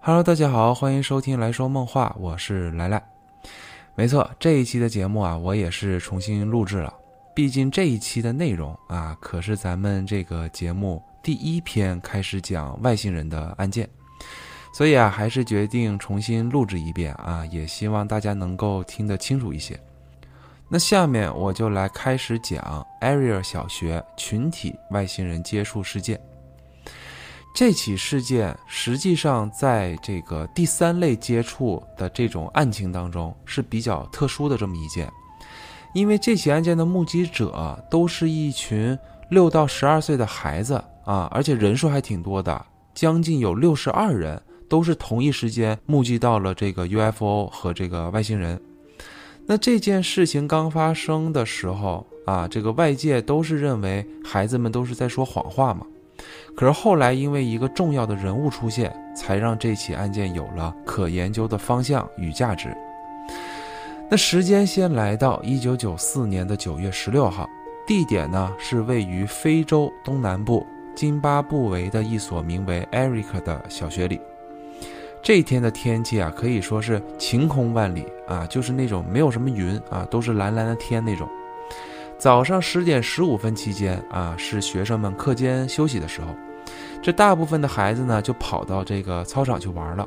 Hello，大家好，欢迎收听来说梦话，我是来来。没错，这一期的节目啊，我也是重新录制了。毕竟这一期的内容啊，可是咱们这个节目第一篇开始讲外星人的案件，所以啊，还是决定重新录制一遍啊，也希望大家能够听得清楚一些。那下面我就来开始讲 Area 小学群体外星人接触事件。这起事件实际上在这个第三类接触的这种案情当中是比较特殊的这么一件，因为这起案件的目击者都是一群六到十二岁的孩子啊，而且人数还挺多的，将近有六十二人都是同一时间目击到了这个 UFO 和这个外星人。那这件事情刚发生的时候啊，这个外界都是认为孩子们都是在说谎话嘛。可是后来，因为一个重要的人物出现，才让这起案件有了可研究的方向与价值。那时间先来到一九九四年的九月十六号，地点呢是位于非洲东南部津巴布韦的一所名为 Eric 的小学里。这一天的天气啊，可以说是晴空万里啊，就是那种没有什么云啊，都是蓝蓝的天那种。早上十点十五分期间啊，是学生们课间休息的时候。这大部分的孩子呢，就跑到这个操场去玩了。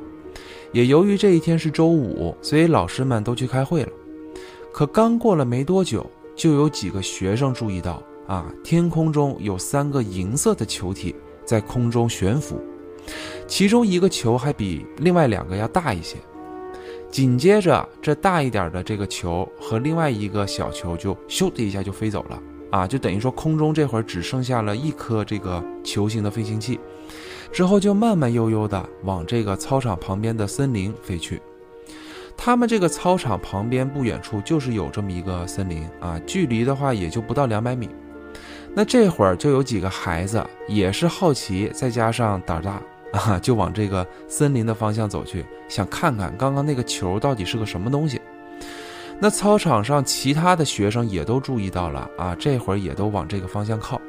也由于这一天是周五，所以老师们都去开会了。可刚过了没多久，就有几个学生注意到啊，天空中有三个银色的球体在空中悬浮，其中一个球还比另外两个要大一些。紧接着，这大一点的这个球和另外一个小球就咻的一下就飞走了。啊，就等于说空中这会儿只剩下了一颗这个球形的飞行器，之后就慢慢悠悠的往这个操场旁边的森林飞去。他们这个操场旁边不远处就是有这么一个森林啊，距离的话也就不到两百米。那这会儿就有几个孩子也是好奇，再加上胆大啊，就往这个森林的方向走去，想看看刚刚那个球到底是个什么东西。那操场上其他的学生也都注意到了啊，这会儿也都往这个方向靠。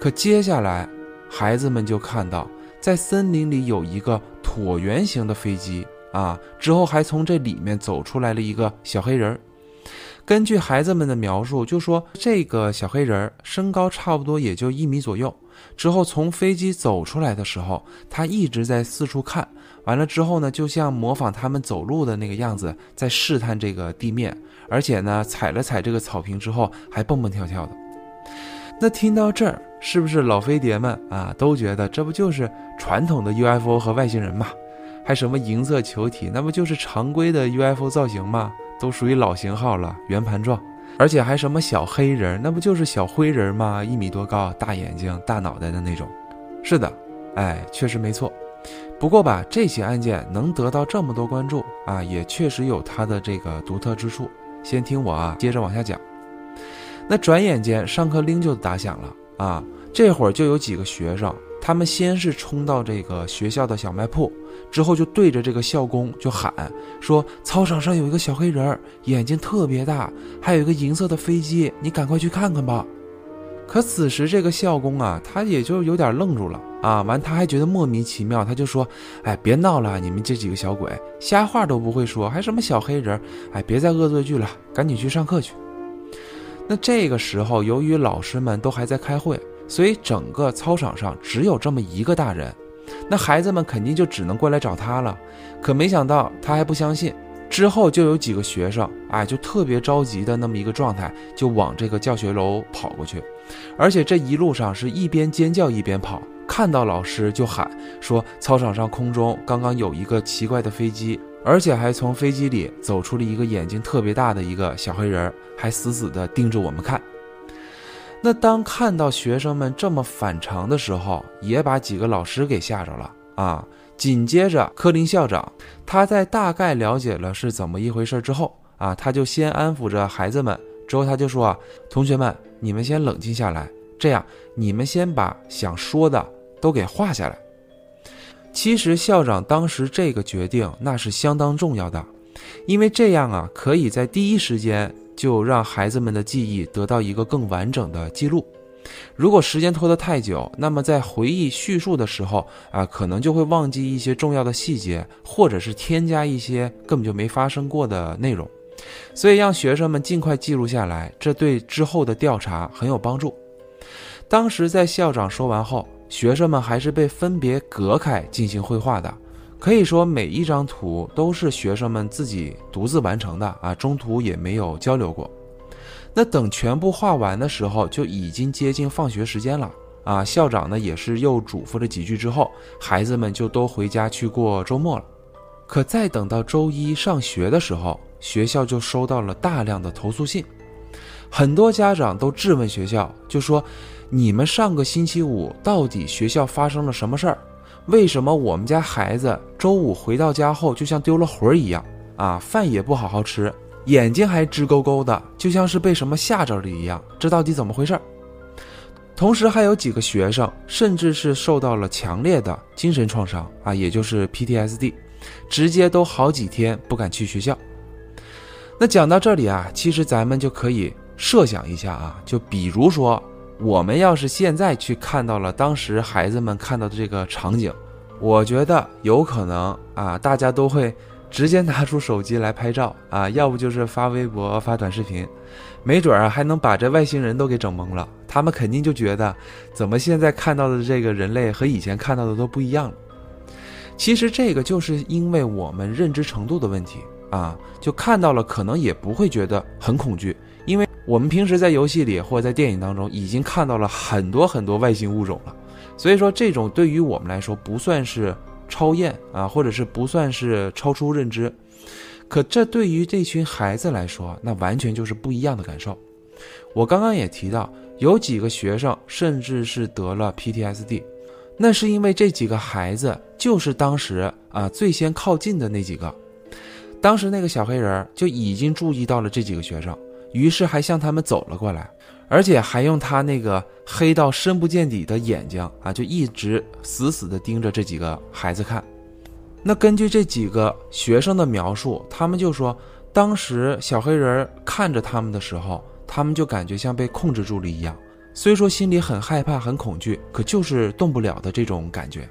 可接下来，孩子们就看到在森林里有一个椭圆形的飞机啊，之后还从这里面走出来了一个小黑人。根据孩子们的描述，就说这个小黑人身高差不多也就一米左右。之后从飞机走出来的时候，他一直在四处看。完了之后呢，就像模仿他们走路的那个样子，在试探这个地面，而且呢，踩了踩这个草坪之后，还蹦蹦跳跳的。那听到这儿，是不是老飞碟们啊，都觉得这不就是传统的 UFO 和外星人嘛？还什么银色球体，那不就是常规的 UFO 造型吗？都属于老型号了，圆盘状，而且还什么小黑人，那不就是小灰人吗？一米多高，大眼睛，大脑袋的那种。是的，哎，确实没错。不过吧，这起案件能得到这么多关注啊，也确实有它的这个独特之处。先听我啊，接着往下讲。那转眼间上课铃就打响了啊，这会儿就有几个学生，他们先是冲到这个学校的小卖铺，之后就对着这个校工就喊说：“操场上有一个小黑人，眼睛特别大，还有一个银色的飞机，你赶快去看看吧。”可此时这个校工啊，他也就有点愣住了啊，完他还觉得莫名其妙，他就说：“哎，别闹了，你们这几个小鬼，瞎话都不会说，还什么小黑人？哎，别再恶作剧了，赶紧去上课去。”那这个时候，由于老师们都还在开会，所以整个操场上只有这么一个大人，那孩子们肯定就只能过来找他了。可没想到他还不相信。之后就有几个学生，哎，就特别着急的那么一个状态，就往这个教学楼跑过去，而且这一路上是一边尖叫一边跑，看到老师就喊说：“操场上空中刚刚有一个奇怪的飞机，而且还从飞机里走出了一个眼睛特别大的一个小黑人，还死死地盯着我们看。”那当看到学生们这么反常的时候，也把几个老师给吓着了啊。紧接着，科林校长他在大概了解了是怎么一回事之后啊，他就先安抚着孩子们，之后他就说啊，同学们，你们先冷静下来，这样你们先把想说的都给画下来。其实校长当时这个决定那是相当重要的，因为这样啊，可以在第一时间就让孩子们的记忆得到一个更完整的记录。如果时间拖得太久，那么在回忆叙述的时候啊，可能就会忘记一些重要的细节，或者是添加一些根本就没发生过的内容。所以让学生们尽快记录下来，这对之后的调查很有帮助。当时在校长说完后，学生们还是被分别隔开进行绘画的，可以说每一张图都是学生们自己独自完成的啊，中途也没有交流过。那等全部画完的时候，就已经接近放学时间了啊。校长呢也是又嘱咐了几句之后，孩子们就都回家去过周末了。可再等到周一上学的时候，学校就收到了大量的投诉信，很多家长都质问学校，就说：“你们上个星期五到底学校发生了什么事儿？为什么我们家孩子周五回到家后就像丢了魂儿一样啊？饭也不好好吃，眼睛还直勾勾的，就像是被什么吓着了一样？这到底怎么回事？”同时还有几个学生甚至是受到了强烈的精神创伤啊，也就是 PTSD，直接都好几天不敢去学校。那讲到这里啊，其实咱们就可以设想一下啊，就比如说，我们要是现在去看到了当时孩子们看到的这个场景，我觉得有可能啊，大家都会直接拿出手机来拍照啊，要不就是发微博、发短视频，没准啊还能把这外星人都给整懵了。他们肯定就觉得，怎么现在看到的这个人类和以前看到的都不一样了。其实这个就是因为我们认知程度的问题。啊，就看到了，可能也不会觉得很恐惧，我们平时在游戏里或者在电影当中已经看到了很多很多外星物种了，所以说这种对于我们来说不算是超验啊，或者是不算是超出认知，可这对于这群孩子来说，那完全就是不一样的感受。我刚刚也提到，有几个学生甚至是得了 PTSD，那是因为这几个孩子就是当时啊最先靠近的那几个。当时那个小黑人就已经注意到了这几个学生，于是还向他们走了过来，而且还用他那个黑到深不见底的眼睛啊，就一直死死地盯着这几个孩子看。那根据这几个学生的描述，他们就说，当时小黑人看着他们的时候，他们就感觉像被控制住了一样，虽说心里很害怕、很恐惧，可就是动不了的这种感觉。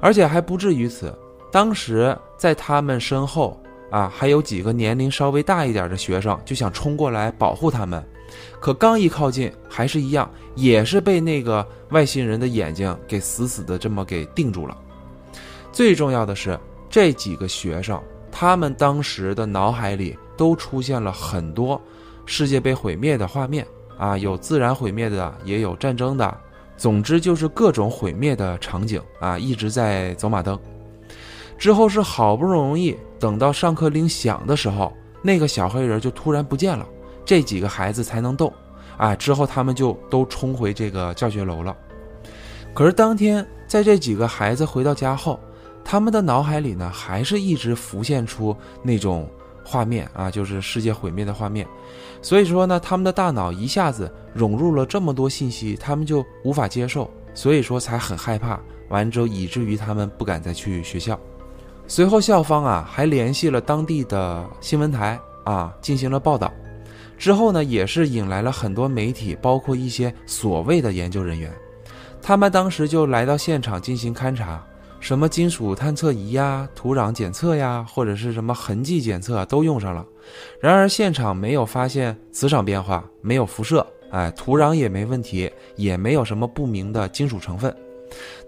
而且还不至于此，当时在他们身后。啊，还有几个年龄稍微大一点的学生就想冲过来保护他们，可刚一靠近，还是一样，也是被那个外星人的眼睛给死死的这么给定住了。最重要的是，这几个学生他们当时的脑海里都出现了很多世界被毁灭的画面啊，有自然毁灭的，也有战争的，总之就是各种毁灭的场景啊，一直在走马灯。之后是好不容易等到上课铃响的时候，那个小黑人就突然不见了，这几个孩子才能动。啊，之后他们就都冲回这个教学楼了。可是当天在这几个孩子回到家后，他们的脑海里呢，还是一直浮现出那种画面啊，就是世界毁灭的画面。所以说呢，他们的大脑一下子融入了这么多信息，他们就无法接受，所以说才很害怕。完之后，以至于他们不敢再去学校。随后，校方啊还联系了当地的新闻台啊，进行了报道。之后呢，也是引来了很多媒体，包括一些所谓的研究人员。他们当时就来到现场进行勘察，什么金属探测仪呀、土壤检测呀，或者是什么痕迹检测都用上了。然而，现场没有发现磁场变化，没有辐射，哎，土壤也没问题，也没有什么不明的金属成分。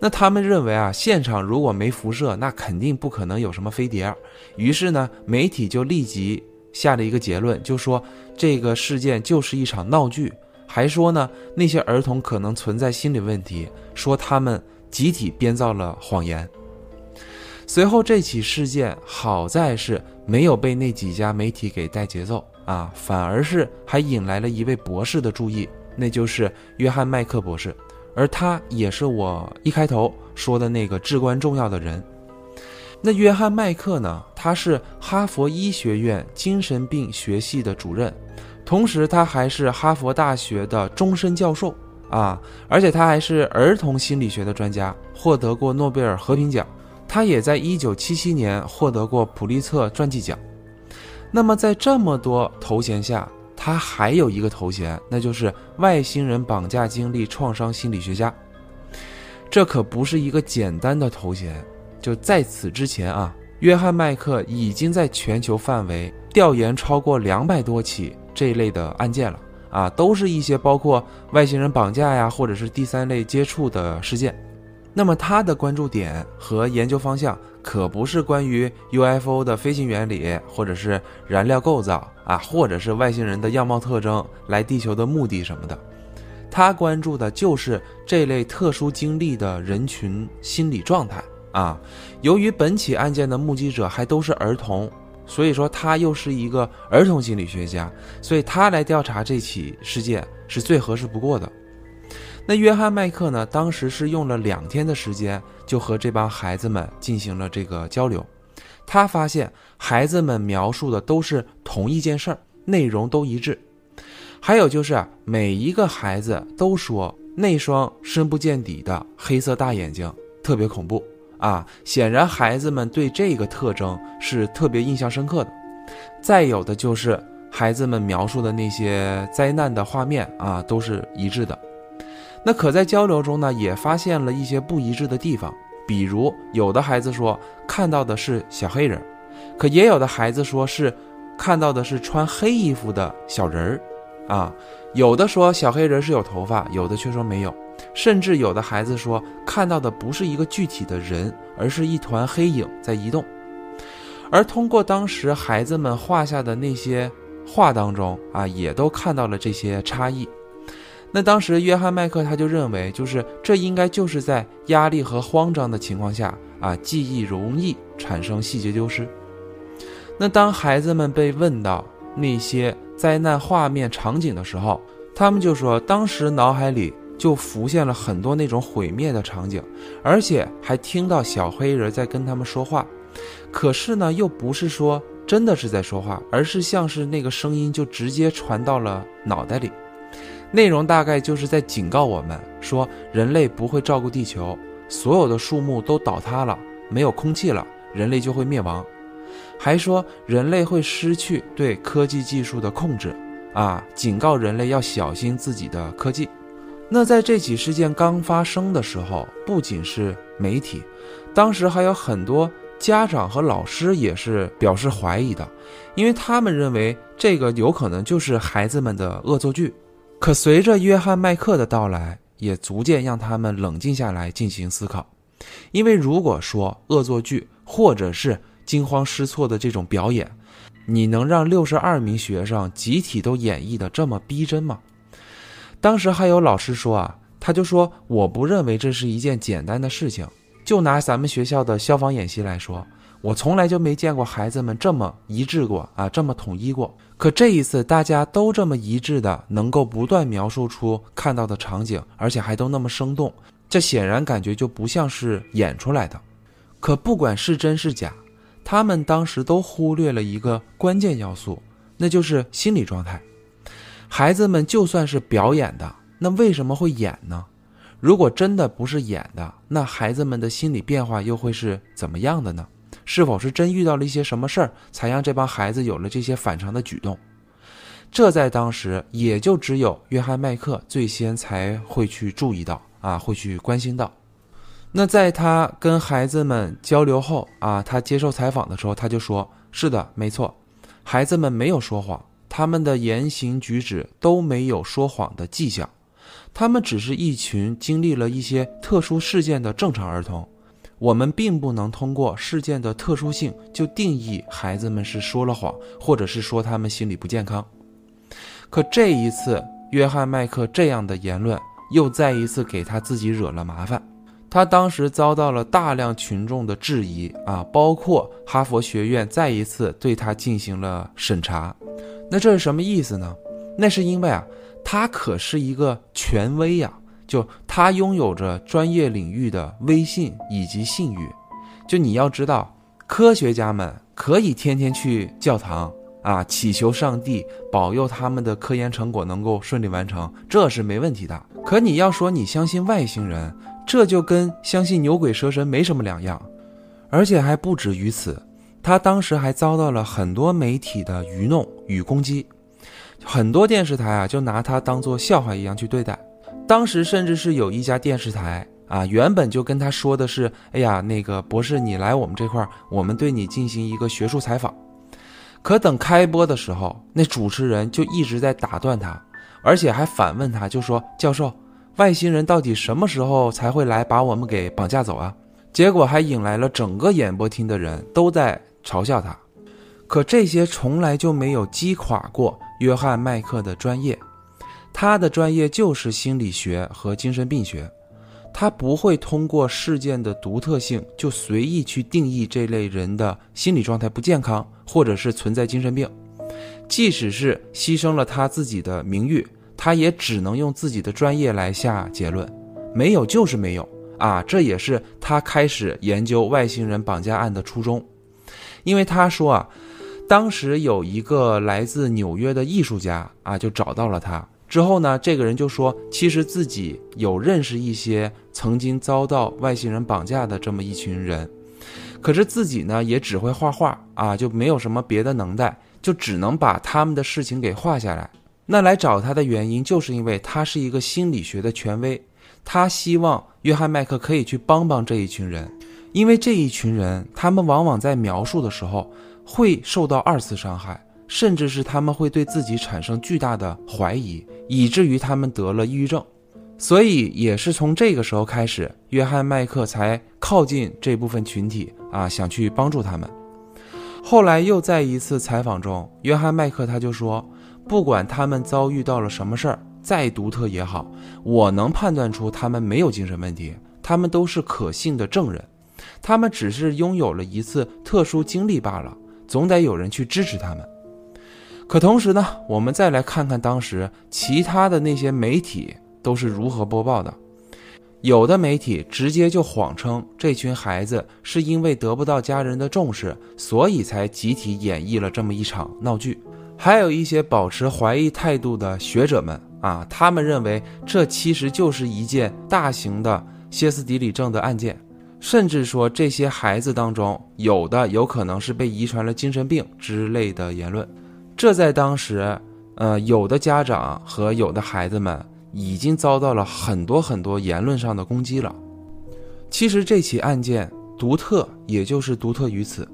那他们认为啊，现场如果没辐射，那肯定不可能有什么飞碟。于是呢，媒体就立即下了一个结论，就说这个事件就是一场闹剧，还说呢那些儿童可能存在心理问题，说他们集体编造了谎言。随后这起事件好在是没有被那几家媒体给带节奏啊，反而是还引来了一位博士的注意，那就是约翰麦克博士。而他也是我一开头说的那个至关重要的人。那约翰麦克呢？他是哈佛医学院精神病学系的主任，同时他还是哈佛大学的终身教授啊，而且他还是儿童心理学的专家，获得过诺贝尔和平奖。他也在1977年获得过普利策传记奖。那么在这么多头衔下，他还有一个头衔，那就是外星人绑架经历创伤心理学家。这可不是一个简单的头衔。就在此之前啊，约翰麦克已经在全球范围调研超过两百多起这一类的案件了啊，都是一些包括外星人绑架呀，或者是第三类接触的事件。那么他的关注点和研究方向可不是关于 UFO 的飞行原理，或者是燃料构造啊，或者是外星人的样貌特征、来地球的目的什么的。他关注的就是这类特殊经历的人群心理状态啊。由于本起案件的目击者还都是儿童，所以说他又是一个儿童心理学家，所以他来调查这起事件是最合适不过的。那约翰麦克呢？当时是用了两天的时间，就和这帮孩子们进行了这个交流。他发现孩子们描述的都是同一件事儿，内容都一致。还有就是，每一个孩子都说那双深不见底的黑色大眼睛特别恐怖啊。显然孩子们对这个特征是特别印象深刻的。再有的就是孩子们描述的那些灾难的画面啊，都是一致的。那可在交流中呢，也发现了一些不一致的地方，比如有的孩子说看到的是小黑人，可也有的孩子说是看到的是穿黑衣服的小人儿，啊，有的说小黑人是有头发，有的却说没有，甚至有的孩子说看到的不是一个具体的人，而是一团黑影在移动，而通过当时孩子们画下的那些画当中啊，也都看到了这些差异。那当时约翰麦克他就认为，就是这应该就是在压力和慌张的情况下啊，记忆容易产生细节丢失。那当孩子们被问到那些灾难画面场景的时候，他们就说当时脑海里就浮现了很多那种毁灭的场景，而且还听到小黑人在跟他们说话，可是呢，又不是说真的是在说话，而是像是那个声音就直接传到了脑袋里。内容大概就是在警告我们说，人类不会照顾地球，所有的树木都倒塌了，没有空气了，人类就会灭亡。还说人类会失去对科技技术的控制，啊，警告人类要小心自己的科技。那在这起事件刚发生的时候，不仅是媒体，当时还有很多家长和老师也是表示怀疑的，因为他们认为这个有可能就是孩子们的恶作剧。可随着约翰麦克的到来，也逐渐让他们冷静下来进行思考。因为如果说恶作剧或者是惊慌失措的这种表演，你能让六十二名学生集体都演绎的这么逼真吗？当时还有老师说啊，他就说我不认为这是一件简单的事情。就拿咱们学校的消防演习来说，我从来就没见过孩子们这么一致过啊，这么统一过。可这一次，大家都这么一致的，能够不断描述出看到的场景，而且还都那么生动，这显然感觉就不像是演出来的。可不管是真是假，他们当时都忽略了一个关键要素，那就是心理状态。孩子们就算是表演的，那为什么会演呢？如果真的不是演的，那孩子们的心理变化又会是怎么样的呢？是否是真遇到了一些什么事儿，才让这帮孩子有了这些反常的举动？这在当时也就只有约翰麦克最先才会去注意到啊，会去关心到。那在他跟孩子们交流后啊，他接受采访的时候，他就说：“是的，没错，孩子们没有说谎，他们的言行举止都没有说谎的迹象，他们只是一群经历了一些特殊事件的正常儿童。”我们并不能通过事件的特殊性就定义孩子们是说了谎，或者是说他们心理不健康。可这一次，约翰麦克这样的言论又再一次给他自己惹了麻烦。他当时遭到了大量群众的质疑啊，包括哈佛学院再一次对他进行了审查。那这是什么意思呢？那是因为啊，他可是一个权威呀。就他拥有着专业领域的威信以及信誉，就你要知道，科学家们可以天天去教堂啊，祈求上帝保佑他们的科研成果能够顺利完成，这是没问题的。可你要说你相信外星人，这就跟相信牛鬼蛇神没什么两样，而且还不止于此，他当时还遭到了很多媒体的愚弄与攻击。很多电视台啊就拿他当做笑话一样去对待。当时甚至是有一家电视台啊，原本就跟他说的是：“哎呀，那个博士，你来我们这块儿，我们对你进行一个学术采访。”可等开播的时候，那主持人就一直在打断他，而且还反问他，就说：“教授，外星人到底什么时候才会来把我们给绑架走啊？”结果还引来了整个演播厅的人都在嘲笑他。可这些从来就没有击垮过约翰麦克的专业，他的专业就是心理学和精神病学。他不会通过事件的独特性就随意去定义这类人的心理状态不健康，或者是存在精神病。即使是牺牲了他自己的名誉，他也只能用自己的专业来下结论，没有就是没有啊！这也是他开始研究外星人绑架案的初衷，因为他说啊，当时有一个来自纽约的艺术家啊，就找到了他。之后呢，这个人就说，其实自己有认识一些曾经遭到外星人绑架的这么一群人，可是自己呢也只会画画啊，就没有什么别的能耐，就只能把他们的事情给画下来。那来找他的原因，就是因为他是一个心理学的权威，他希望约翰麦克可以去帮帮这一群人，因为这一群人，他们往往在描述的时候会受到二次伤害。甚至是他们会对自己产生巨大的怀疑，以至于他们得了抑郁症。所以也是从这个时候开始，约翰麦克才靠近这部分群体啊，想去帮助他们。后来又在一次采访中，约翰麦克他就说：“不管他们遭遇到了什么事儿，再独特也好，我能判断出他们没有精神问题，他们都是可信的证人，他们只是拥有了一次特殊经历罢了，总得有人去支持他们。”可同时呢，我们再来看看当时其他的那些媒体都是如何播报的。有的媒体直接就谎称这群孩子是因为得不到家人的重视，所以才集体演绎了这么一场闹剧。还有一些保持怀疑态度的学者们啊，他们认为这其实就是一件大型的歇斯底里症的案件，甚至说这些孩子当中有的有可能是被遗传了精神病之类的言论。这在当时，呃，有的家长和有的孩子们已经遭到了很多很多言论上的攻击了。其实这起案件独特，也就是独特于此。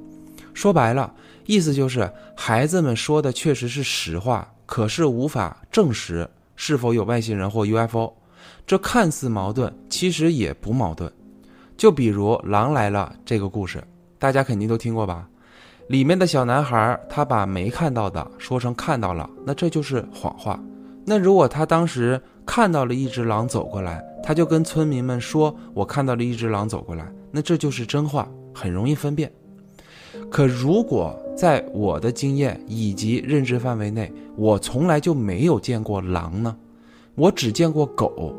说白了，意思就是孩子们说的确实是实话，可是无法证实是否有外星人或 UFO。这看似矛盾，其实也不矛盾。就比如《狼来了》这个故事，大家肯定都听过吧？里面的小男孩，他把没看到的说成看到了，那这就是谎话。那如果他当时看到了一只狼走过来，他就跟村民们说：“我看到了一只狼走过来。”那这就是真话，很容易分辨。可如果在我的经验以及认知范围内，我从来就没有见过狼呢？我只见过狗。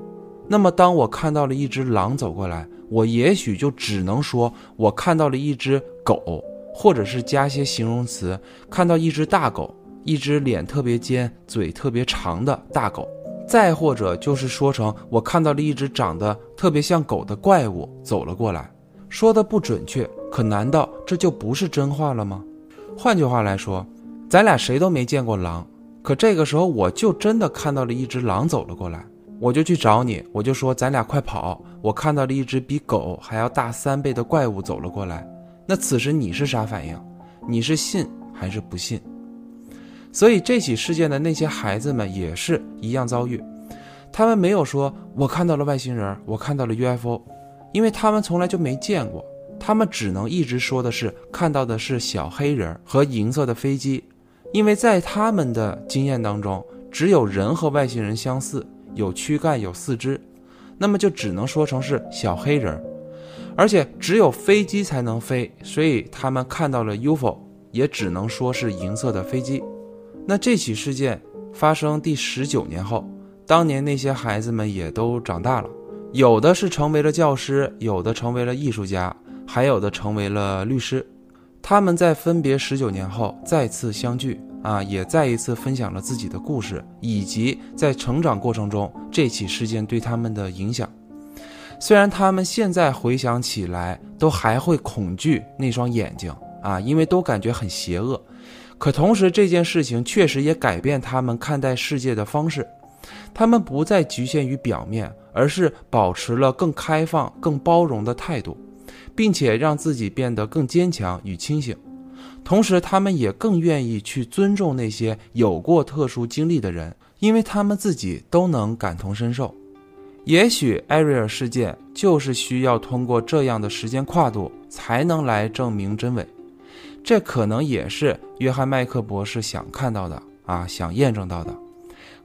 那么当我看到了一只狼走过来，我也许就只能说我看到了一只狗。或者是加些形容词，看到一只大狗，一只脸特别尖、嘴特别长的大狗；再或者就是说成我看到了一只长得特别像狗的怪物走了过来。说的不准确，可难道这就不是真话了吗？换句话来说，咱俩谁都没见过狼，可这个时候我就真的看到了一只狼走了过来，我就去找你，我就说咱俩快跑，我看到了一只比狗还要大三倍的怪物走了过来。那此时你是啥反应？你是信还是不信？所以这起事件的那些孩子们也是一样遭遇，他们没有说我看到了外星人，我看到了 UFO，因为他们从来就没见过，他们只能一直说的是看到的是小黑人和银色的飞机，因为在他们的经验当中，只有人和外星人相似，有躯干有四肢，那么就只能说成是小黑人。而且只有飞机才能飞，所以他们看到了 UFO，也只能说是银色的飞机。那这起事件发生第十九年后，当年那些孩子们也都长大了，有的是成为了教师，有的成为了艺术家，还有的成为了律师。他们在分别十九年后再次相聚，啊，也再一次分享了自己的故事，以及在成长过程中这起事件对他们的影响。虽然他们现在回想起来都还会恐惧那双眼睛啊，因为都感觉很邪恶。可同时，这件事情确实也改变他们看待世界的方式。他们不再局限于表面，而是保持了更开放、更包容的态度，并且让自己变得更坚强与清醒。同时，他们也更愿意去尊重那些有过特殊经历的人，因为他们自己都能感同身受。也许艾瑞尔事件就是需要通过这样的时间跨度，才能来证明真伪。这可能也是约翰麦克博士想看到的啊，想验证到的。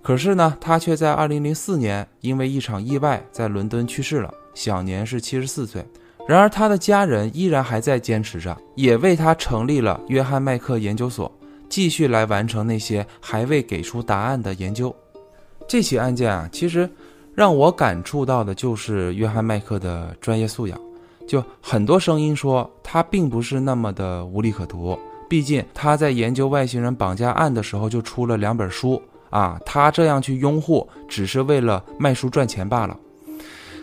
可是呢，他却在2004年因为一场意外在伦敦去世了，享年是74岁。然而，他的家人依然还在坚持着，也为他成立了约翰麦克研究所，继续来完成那些还未给出答案的研究。这起案件啊，其实让我感触到的就是约翰麦克的专业素养。就很多声音说他并不是那么的无利可图，毕竟他在研究外星人绑架案的时候就出了两本书。啊，他这样去拥护，只是为了卖书赚钱罢了。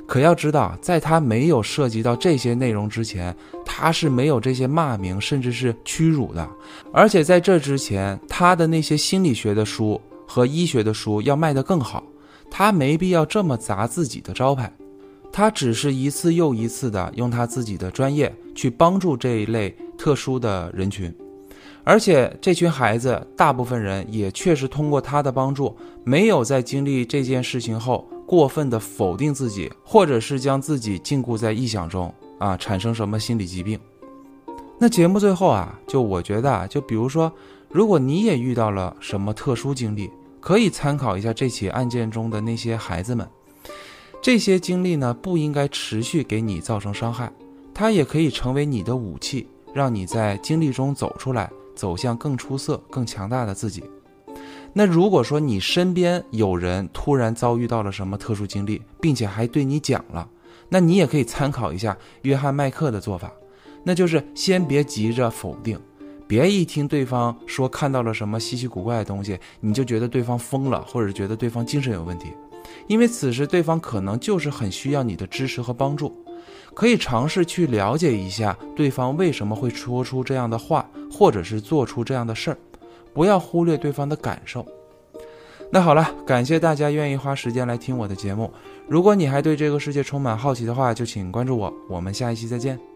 可要知道，在他没有涉及到这些内容之前，他是没有这些骂名，甚至是屈辱的。而且在这之前，他的那些心理学的书和医学的书要卖得更好，他没必要这么砸自己的招牌。他只是一次又一次的用他自己的专业去帮助这一类特殊的人群。而且这群孩子，大部分人也确实通过他的帮助，没有在经历这件事情后过分的否定自己，或者是将自己禁锢在臆想中啊，产生什么心理疾病。那节目最后啊，就我觉得啊，就比如说，如果你也遇到了什么特殊经历，可以参考一下这起案件中的那些孩子们，这些经历呢，不应该持续给你造成伤害，它也可以成为你的武器，让你在经历中走出来。走向更出色、更强大的自己。那如果说你身边有人突然遭遇到了什么特殊经历，并且还对你讲了，那你也可以参考一下约翰麦克的做法，那就是先别急着否定，别一听对方说看到了什么稀奇古怪的东西，你就觉得对方疯了，或者觉得对方精神有问题，因为此时对方可能就是很需要你的支持和帮助。可以尝试去了解一下对方为什么会说出这样的话，或者是做出这样的事儿，不要忽略对方的感受。那好了，感谢大家愿意花时间来听我的节目。如果你还对这个世界充满好奇的话，就请关注我。我们下一期再见。